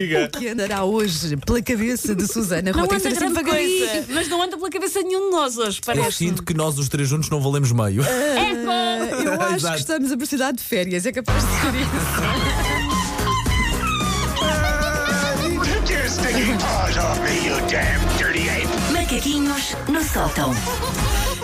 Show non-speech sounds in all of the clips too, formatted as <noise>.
O que andará hoje pela cabeça de Susana Não anda assim grande coisa, mas não anda pela cabeça de nenhum de nós hoje, Eu parece. sinto que nós os três juntos não valemos meio. Eco! Eu acho Exato. que estamos a precisar de férias, é capaz de ser isso. Take your stinking paws off me, you damn dirty ape! Macaquinhos no sótão.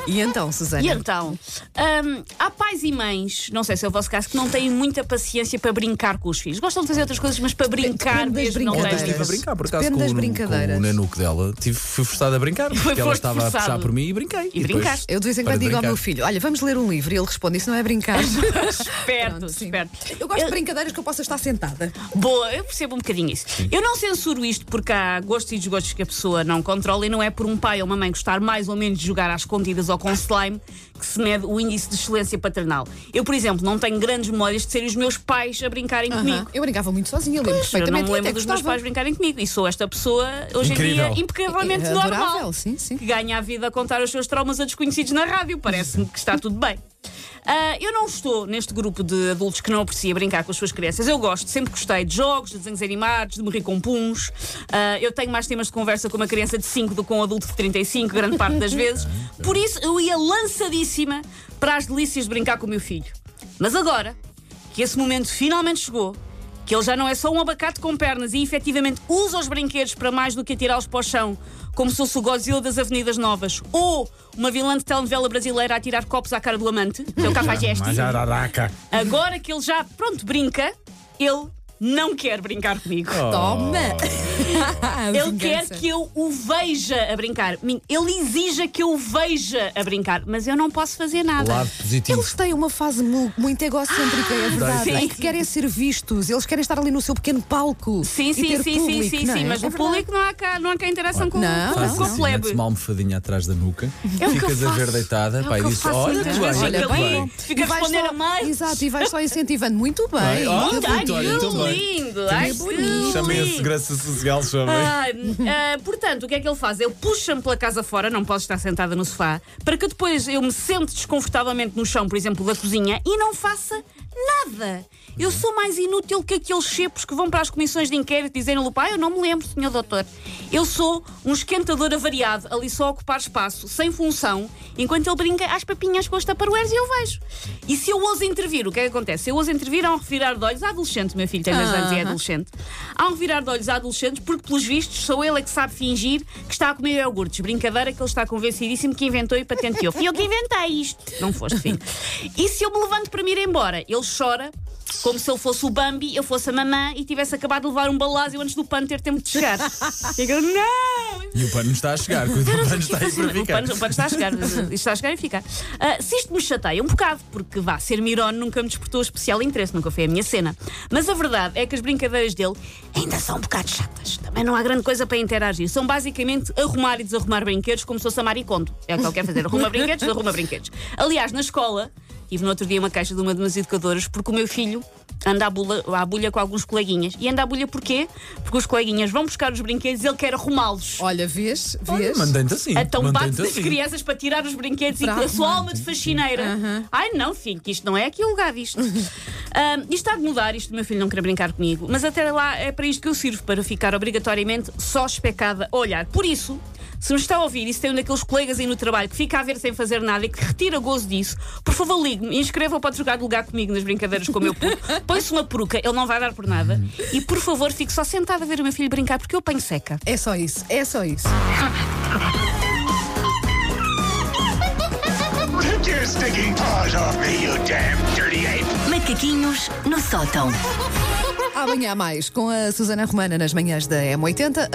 E então, Susana? E então, hum, há pais e mães, não sei se é o vosso caso, que não têm muita paciência para brincar com os filhos. Gostam de fazer outras coisas, mas para brincar depende das mesmo não Ontem têm. estive a brincar, por acaso, Depende com, das o- brincadeiras. com o nenuco dela. Tive, fui forçado a brincar, porque ela foste estava a puxar por mim e brinquei. E depois brincaste. Eu de vez em quando digo ao brincar. meu filho: Olha, vamos ler um livro. E ele responde: Isso não é brincar. <laughs> Esperto, Pronto, sim. esperto. Eu gosto de brincadeiras que eu possa estar sentada. Boa, eu percebo um bocadinho isso. Eu não censuro isto porque há gostos e desgostos que a pessoa não controla e não é por um pai ou uma mãe gostar mais ou menos de jogar às escondidas ou com slime que se mede o índice de excelência paternal. Eu, por exemplo, não tenho grandes memórias de serem os meus pais a brincarem comigo. Eu brincava muito sozinha, eu lembro Eu não perfeitamente. me lembro dos meus pais brincarem comigo e sou esta pessoa hoje Incrível. em dia impecavelmente É normal. adorável, sim, sim. Que ganha a vida a contar os seus traumas a desconhecidos na rádio. Parece-me que está tudo bem. Ah, eu não estou neste grupo de adultos que não aprecia brincar com as suas crianças. Eu gosto, sempre gostei de jogos, de desenhos animados, de morrer com puns. Ah, eu tenho mais temas de conversa com uma criança de 5 do que com um adulto de 35, grande parte das vezes. Por isso, eu ia lançadíssima para as delícias de brincar com o meu filho. Mas agora, que esse momento finalmente chegou, que ele já não é só um abacate com pernas e efetivamente usa os brinquedos para mais do que atirá-los para o chão, como se fosse o Godzilla das Avenidas Novas, ou uma vilã de telenovela brasileira a tirar copos à cara do amante, que é o Cafajeste. <laughs> Majaraca. Agora que ele já, pronto, brinca, ele não quer brincar comigo. Toma! <laughs> Ele quer que eu o veja a brincar. Ele exija que eu o veja a brincar, mas eu não posso fazer nada. Lado positivo. Eles têm uma fase mu- muito egocêntrica, é verdade. sim. Em que querem ser vistos, eles querem estar ali no seu pequeno palco. Sim, e sim, ter sim, público, sim, sim, é? sim, mas É o público não há cá, não há cá interação com, Não, com, não. com a Assim, plebe. uma almofadinha atrás da nuca, É o ficas a ver deitada, É o pai, que eu disse: Olha, bem, vezes, olha, bem. Fica a E vais responder a mais. Exato, e vais só incentivando. Muito bem. Muito olha, então bem. Lindo! Ai, que! Chamei a segurança social, chamei. Ah, ah, portanto, o que é que ele faz? Ele puxa-me pela casa fora, não posso estar sentada no sofá, para que depois eu me sente desconfortavelmente no chão, por exemplo, da cozinha, e não faça nada. Eu sou mais inútil que aqueles chepos que vão para as comissões de inquérito dizendo-lhe, pai, eu não me lembro, senhor doutor. Eu sou um esquentador avariado, ali só a ocupar espaço, sem função, enquanto ele brinca às papinhas com os taparoeiros e eu vejo. E se eu ouso intervir, o que é que acontece? Se eu ouso intervir, há um revirar de olhos à adolescente, meu filho tem 10 anos e é adolescente. Há um revirar de olhos a adolescentes porque, pelos vistos, sou ele é que sabe fingir que está a comer iogurtes. Brincadeira que ele está convencidíssimo que inventou e patenteou. Fui eu que inventei isto. Não foste, filho. <laughs> E se eu me levanto para me ir embora, ele chora. Como se ele fosse o Bambi, eu fosse a mamã e tivesse acabado de levar um balásio antes do pano ter tempo de chegar. <laughs> E eu, não! E o pano está a chegar, o pano está aí para O ficar. pano, o pano está a chegar, <laughs> isto está a chegar e ficar. Ah, se isto me chateia um bocado, porque vá, ser Mirone nunca me despertou especial interesse, nunca foi a minha cena. Mas a verdade é que as brincadeiras dele ainda são um bocado chatas. Também não há grande coisa para interagir. São basicamente arrumar e desarrumar brinquedos como se fosse a Maricondo. É o que ele quer fazer. Arruma brinquedos, desarruma brinquedos. Aliás, na escola, tive no outro dia uma caixa de uma de umas educadoras porque o meu filho anda à, bula, à bulha com alguns coleguinhas. E anda à bulha porquê? Porque os coleguinhas vão buscar os brinquedos e ele quer arrumá-los. Olha, vês? Vês? Mantém-te assim. Então bate das assim. crianças para tirar os brinquedos e Para com a sua alma de faxineira. Ai não, filho, que isto não é aqui o lugar disto. <laughs> Isto está de mudar, isto do meu filho não quer brincar comigo, mas até lá é para isto que eu sirvo, para ficar obrigatoriamente só especada a olhar. Por isso, se me está a ouvir e se tem um daqueles colegas aí no trabalho que fica a ver sem fazer nada e que retira gozo disso, por favor ligue-me e inscreva para jogar de lugar comigo nas brincadeiras com o meu puto. <laughs> Põe-se uma peruca, ele não vai dar por nada. E por favor, fique só sentado a ver o meu filho brincar porque eu apanho seca. É só isso, é só isso. Macaquinhos no sótão. Amanhã há mais com a Susana Romana nas manhãs da M80.